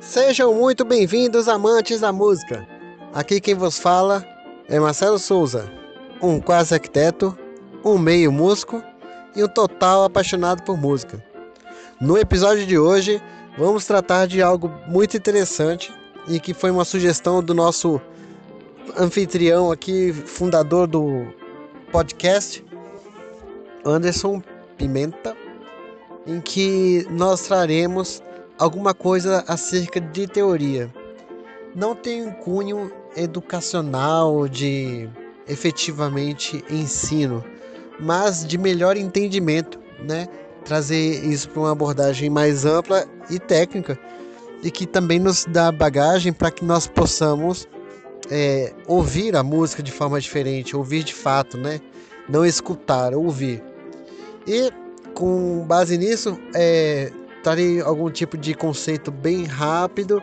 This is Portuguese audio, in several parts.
Sejam muito bem-vindos, amantes da música. Aqui quem vos fala é Marcelo Souza, um quase arquiteto, um meio músico e um total apaixonado por música. No episódio de hoje, vamos tratar de algo muito interessante e que foi uma sugestão do nosso anfitrião aqui, fundador do podcast, Anderson Pimenta, em que nós traremos alguma coisa acerca de teoria. Não tem um cunho educacional de efetivamente ensino, mas de melhor entendimento, né? Trazer isso para uma abordagem mais ampla e técnica e que também nos dá bagagem para que nós possamos é, ouvir a música de forma diferente, ouvir de fato, né? Não escutar, ouvir. E com base nisso, é, trarei algum tipo de conceito bem rápido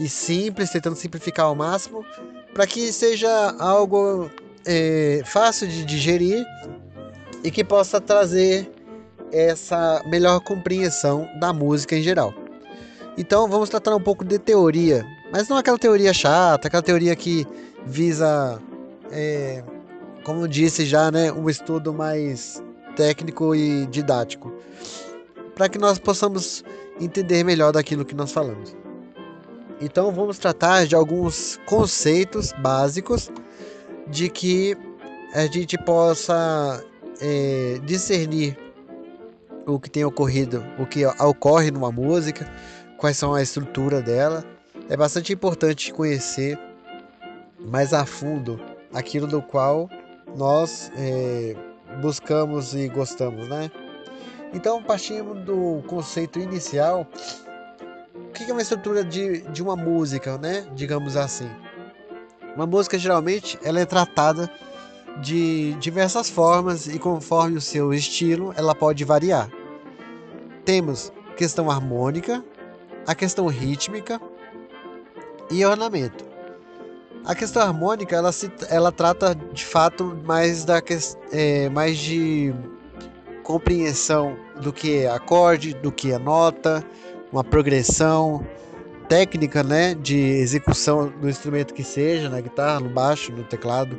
e simples, tentando simplificar ao máximo, para que seja algo é, fácil de digerir e que possa trazer essa melhor compreensão da música em geral. Então vamos tratar um pouco de teoria, mas não aquela teoria chata, aquela teoria que visa, é, como disse já, né, um estudo mais técnico e didático para que nós possamos entender melhor daquilo que nós falamos. Então vamos tratar de alguns conceitos básicos de que a gente possa é, discernir o que tem ocorrido, o que ocorre numa música, quais são a estrutura dela. É bastante importante conhecer mais a fundo aquilo do qual nós é, buscamos e gostamos, né? Então, partimos do conceito inicial. O que é uma estrutura de, de uma música, né? Digamos assim. Uma música, geralmente, ela é tratada de diversas formas e conforme o seu estilo, ela pode variar. Temos questão harmônica, a questão rítmica e ornamento. A questão harmônica ela, se, ela trata de fato mais da é, mais de compreensão do que é acorde, do que é nota, uma progressão técnica, né, de execução do instrumento que seja, na guitarra, no baixo, no teclado.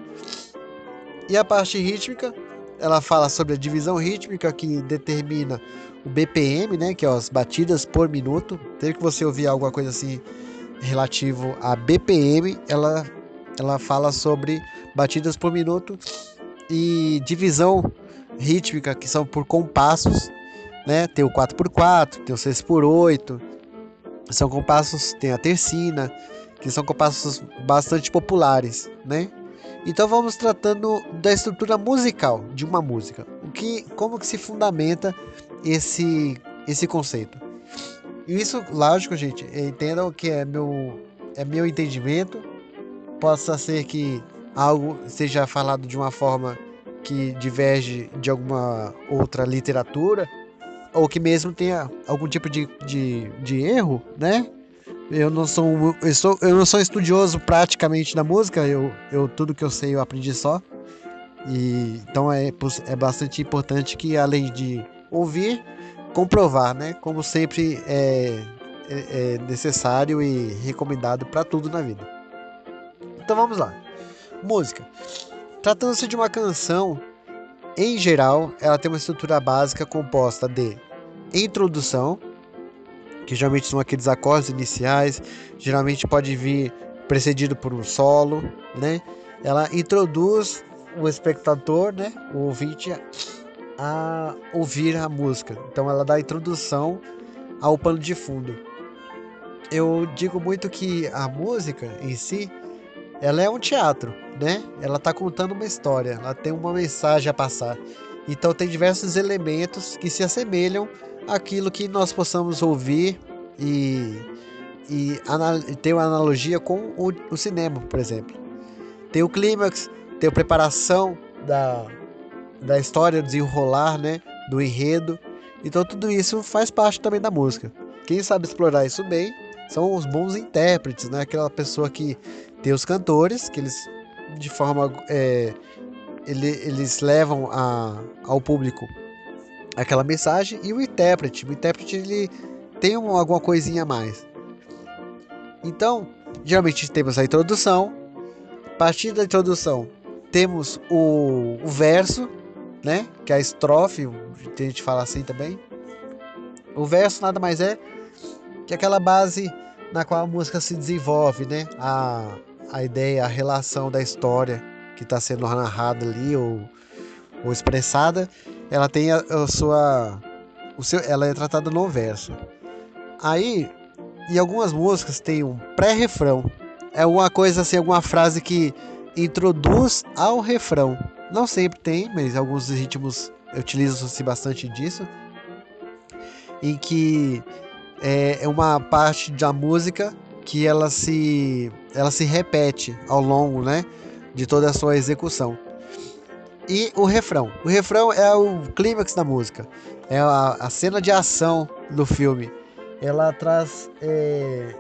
E a parte rítmica, ela fala sobre a divisão rítmica que determina o BPM, né, que é as batidas por minuto. Sempre que você ouvir alguma coisa assim relativo a BPM, ela ela fala sobre batidas por minuto e divisão rítmica, que são por compassos, né? Tem o 4x4, tem o 6x8, são compassos, tem a tercina, que são compassos bastante populares, né? Então vamos tratando da estrutura musical de uma música. O que, como que se fundamenta esse esse conceito? Isso, lógico, gente, entendam que é meu é meu entendimento. Possa ser que algo seja falado de uma forma que diverge de alguma outra literatura, ou que mesmo tenha algum tipo de, de, de erro, né? Eu não sou eu, sou eu não sou estudioso praticamente da música, eu, eu tudo que eu sei eu aprendi só. E então é, é bastante importante que além de ouvir, comprovar, né? Como sempre é, é, é necessário e recomendado para tudo na vida. Então vamos lá. Música. Tratando-se de uma canção, em geral, ela tem uma estrutura básica composta de introdução, que geralmente são aqueles acordes iniciais, geralmente pode vir precedido por um solo, né? Ela introduz o espectador, né, o ouvinte a ouvir a música. Então ela dá a introdução ao pano de fundo. Eu digo muito que a música em si, ela é um teatro né? Ela está contando uma história, ela tem uma mensagem a passar. Então tem diversos elementos que se assemelham àquilo que nós possamos ouvir e, e ter uma analogia com o, o cinema, por exemplo. Tem o clímax, tem a preparação da, da história, desenrolar, né? Do enredo. Então tudo isso faz parte também da música. Quem sabe explorar isso bem são os bons intérpretes, né? Aquela pessoa que tem os cantores, que eles de forma é, ele, eles levam a, ao público aquela mensagem e o intérprete, o intérprete ele tem um, alguma coisinha a mais. Então, geralmente temos a introdução. A partir da introdução, temos o, o verso, né? Que é a estrofe, a gente fala assim também. O verso nada mais é que aquela base na qual a música se desenvolve, né? A, a ideia, a relação da história que está sendo narrada ali ou, ou expressada, ela tem a, a sua, o seu, ela é tratada no verso. Aí, em algumas músicas tem um pré-refrão. É uma coisa assim, alguma frase que introduz ao refrão. Não sempre tem, mas alguns ritmos utilizam-se bastante disso. Em que é, é uma parte da música que ela se, ela se repete ao longo né, de toda a sua execução. E o refrão. O refrão é o clímax da música. É a, a cena de ação do filme. Ela traz é,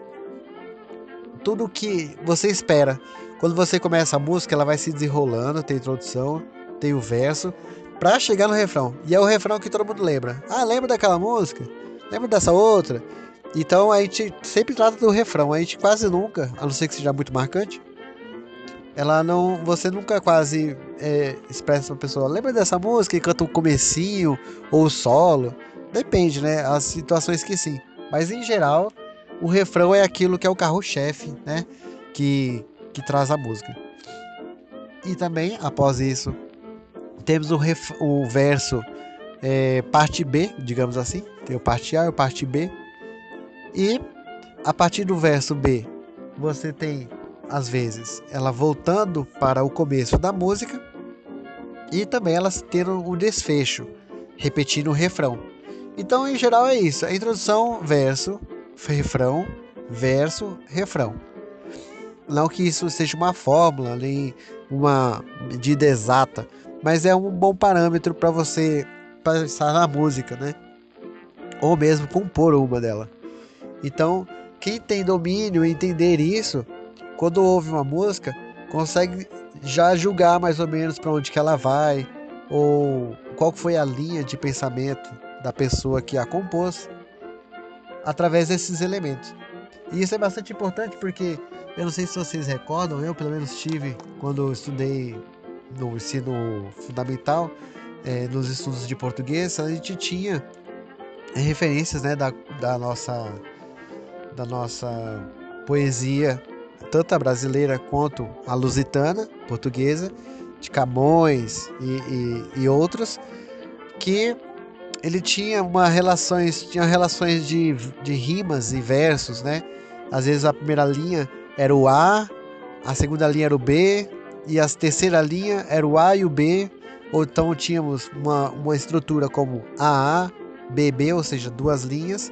tudo o que você espera. Quando você começa a música, ela vai se desenrolando, tem introdução, tem o verso, para chegar no refrão. E é o refrão que todo mundo lembra. Ah, lembra daquela música? Lembra dessa outra? Então a gente sempre trata do refrão. A gente quase nunca, a não ser que seja muito marcante, ela não. Você nunca quase é, expressa pra pessoa. Lembra dessa música e canta o comecinho ou o solo? Depende, né? As situações que sim. Mas em geral, o refrão é aquilo que é o carro-chefe, né? Que, que traz a música. E também, após isso, temos o, ref, o verso é, parte B, digamos assim. Tem o parte A e o parte B. E a partir do verso B, você tem às vezes ela voltando para o começo da música e também elas tendo um desfecho, repetindo o refrão. Então, em geral, é isso: a introdução, verso, refrão, verso, refrão. Não que isso seja uma fórmula, nem uma medida exata, mas é um bom parâmetro para você pensar na música, né? Ou mesmo compor uma dela. Então, quem tem domínio entender isso, quando ouve uma música, consegue já julgar mais ou menos para onde que ela vai ou qual foi a linha de pensamento da pessoa que a compôs através desses elementos. E isso é bastante importante porque eu não sei se vocês recordam, eu pelo menos tive quando estudei no ensino fundamental, é, nos estudos de português, a gente tinha referências né, da, da, nossa, da nossa poesia tanto a brasileira quanto a lusitana, portuguesa, de Camões e, e, e outros, que ele tinha uma relações, tinha relações de, de rimas e versos, né? Às vezes a primeira linha era o A, a segunda linha era o B e a terceira linha era o A e o B, ou então tínhamos uma, uma estrutura como AA, BB, ou seja, duas linhas,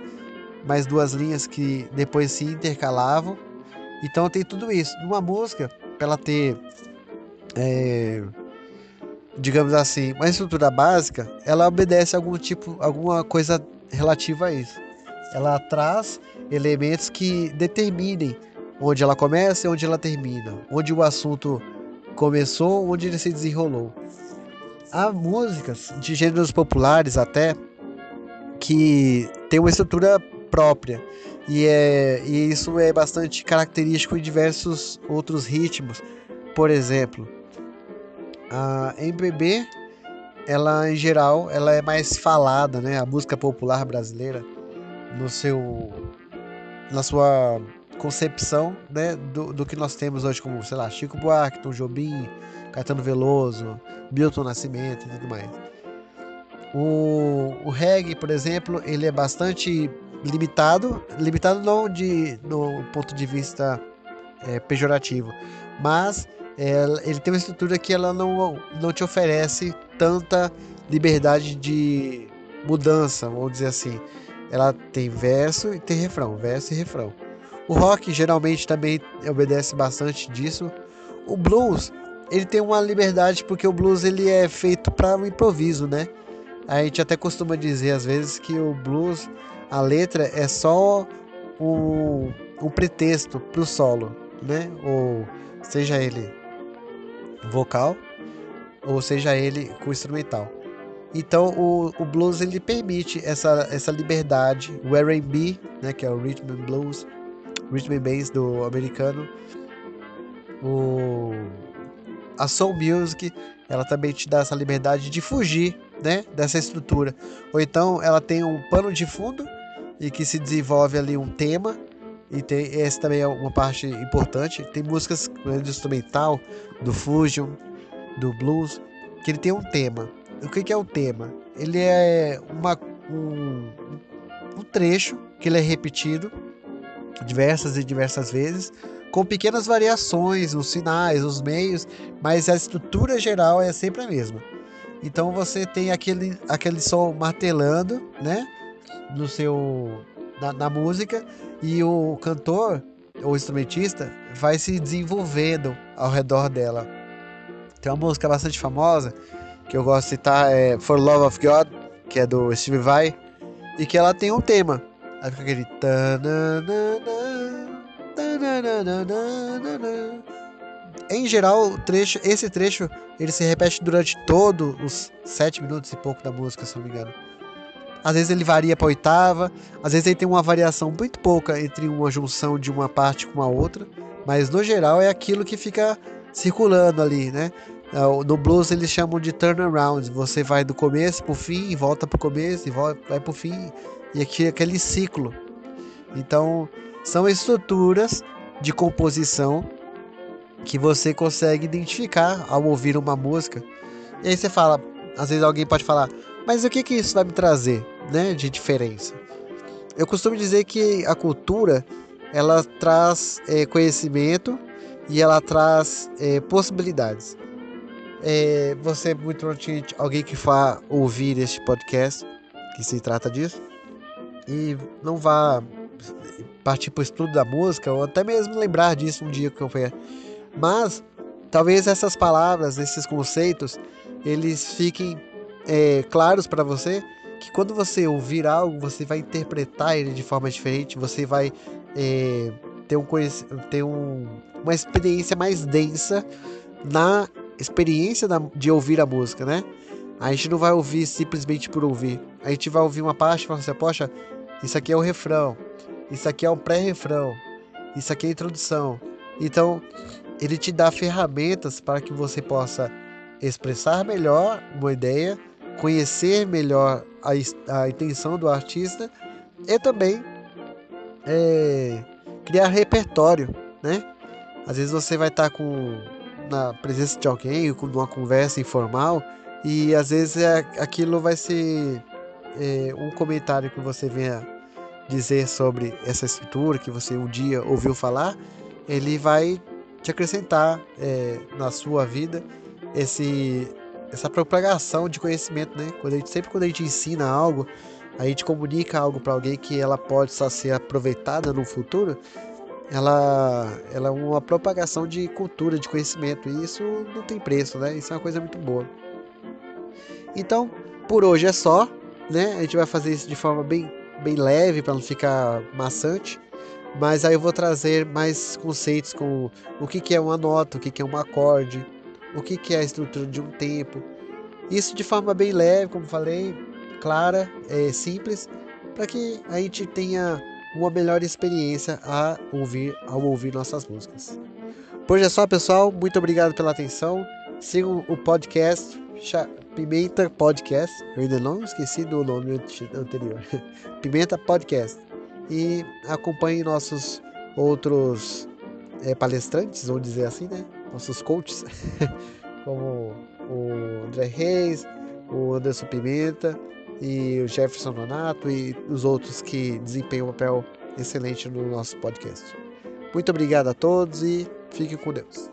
mais duas linhas que depois se intercalavam então tem tudo isso. Numa música, para ela ter, é, digamos assim, uma estrutura básica, ela obedece a algum tipo, alguma coisa relativa a isso. Ela traz elementos que determinem onde ela começa e onde ela termina, onde o assunto começou, onde ele se desenrolou. Há músicas de gêneros populares até que tem uma estrutura própria e, é, e isso é bastante característico em diversos outros ritmos. Por exemplo, a MPB, ela em geral, ela é mais falada, né? A música popular brasileira no seu na sua concepção, né, do, do que nós temos hoje como, sei lá, Chico Buarque, Tom Jobim, Caetano Veloso, Milton Nascimento e tudo mais. O, o reggae, por exemplo, ele é bastante limitado, limitado não de no ponto de vista é, pejorativo, mas é, ele tem uma estrutura que ela não, não te oferece tanta liberdade de mudança, vamos dizer assim. Ela tem verso e tem refrão, verso e refrão. O rock geralmente também obedece bastante disso. O blues ele tem uma liberdade porque o blues ele é feito para o improviso, né? A gente até costuma dizer às vezes que o blues, a letra é só o, o pretexto para o solo, né? Ou seja ele vocal ou seja ele com instrumental. Então o, o blues ele permite essa, essa liberdade, o R&B, né, que é o rhythm and blues, rhythm and bass do americano, o a soul music, ela também te dá essa liberdade de fugir, né, dessa estrutura. Ou então ela tem um pano de fundo e que se desenvolve ali um tema e tem essa também é uma parte importante. Tem músicas do instrumental, do fusion, do blues, que ele tem um tema. O que, é o tema? Ele é uma, um, um trecho que ele é repetido diversas e diversas vezes, com pequenas variações nos sinais, nos meios, mas a estrutura geral é sempre a mesma. Então você tem aquele, aquele som martelando, né, no seu na, na música e o cantor ou instrumentista vai se desenvolvendo ao redor dela. Tem uma música bastante famosa que eu gosto de citar é For Love of God, que é do Steve Vai, e que ela tem um tema. Aí fica aquele em geral, trecho, esse trecho ele se repete durante todos os sete minutos e pouco da música, se não me engano. Às vezes ele varia para oitava, às vezes ele tem uma variação muito pouca entre uma junção de uma parte com a outra, mas no geral é aquilo que fica circulando ali, né? É, no blues eles chamam de turnaround. Você vai do começo pro fim, e volta pro começo e volta, vai pro fim e aqui aquele ciclo. Então são estruturas de composição que você consegue identificar ao ouvir uma música. E aí você fala, às vezes alguém pode falar, mas o que que isso vai me trazer? Né, de diferença. Eu costumo dizer que a cultura ela traz é, conhecimento e ela traz é, possibilidades. É, você muito provavelmente alguém que vá ouvir este podcast que se trata disso e não vá partir para o estudo da música ou até mesmo lembrar disso um dia que eu for. Mas talvez essas palavras, esses conceitos, eles fiquem é, claros para você que quando você ouvir algo, você vai interpretar ele de forma diferente, você vai é, ter, um, ter um, uma experiência mais densa na experiência da, de ouvir a música, né? A gente não vai ouvir simplesmente por ouvir. A gente vai ouvir uma parte e falar assim, poxa, isso aqui é o refrão, isso aqui é o pré-refrão, isso aqui é a introdução. Então, ele te dá ferramentas para que você possa expressar melhor uma ideia, conhecer melhor a, a intenção do artista e também é, criar repertório, né? Às vezes você vai estar tá com na presença de alguém, com uma conversa informal e às vezes é, aquilo vai ser é, um comentário que você venha dizer sobre essa estrutura que você um dia ouviu falar, ele vai te acrescentar é, na sua vida esse essa propagação de conhecimento, né? Quando a gente, sempre quando a gente ensina algo, a gente comunica algo para alguém que ela pode só ser aproveitada no futuro, ela, ela é uma propagação de cultura, de conhecimento, e isso não tem preço, né? Isso é uma coisa muito boa. Então, por hoje é só, né? A gente vai fazer isso de forma bem, bem leve para não ficar maçante. Mas aí eu vou trazer mais conceitos como o que, que é uma nota, o que, que é um acorde, o que, é a estrutura de um tempo. Isso de forma bem leve, como falei, clara, é, simples, para que a gente tenha uma melhor experiência a ouvir, ao ouvir nossas músicas. Por hoje é só, pessoal. Muito obrigado pela atenção. Sigam o podcast Pimenta Podcast. Eu ainda não esqueci do nome anterior. Pimenta Podcast. E acompanhe nossos outros é, palestrantes, vamos dizer assim, né? Nossos coaches, como o André Reis, o Anderson Pimenta e o Jefferson Donato e os outros que desempenham um papel excelente no nosso podcast. Muito obrigado a todos e fiquem com Deus.